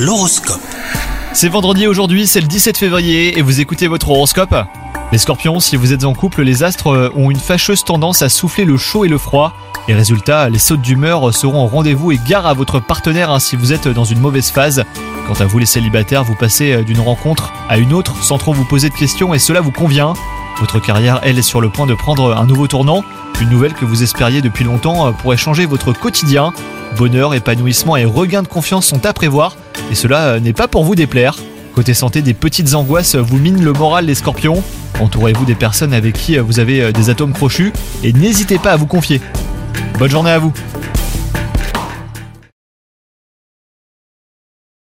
L'horoscope. C'est vendredi aujourd'hui, c'est le 17 février et vous écoutez votre horoscope Les scorpions, si vous êtes en couple, les astres ont une fâcheuse tendance à souffler le chaud et le froid. Et résultat, les sautes d'humeur seront au rendez-vous et gare à votre partenaire hein, si vous êtes dans une mauvaise phase. Quant à vous les célibataires, vous passez d'une rencontre à une autre sans trop vous poser de questions et cela vous convient. Votre carrière, elle, est sur le point de prendre un nouveau tournant. Une nouvelle que vous espériez depuis longtemps pourrait changer votre quotidien. Bonheur, épanouissement et regain de confiance sont à prévoir et cela euh, n'est pas pour vous déplaire. Côté santé, des petites angoisses vous minent le moral les scorpions. Entourez-vous des personnes avec qui euh, vous avez euh, des atomes crochus et n'hésitez pas à vous confier. Bonne journée à vous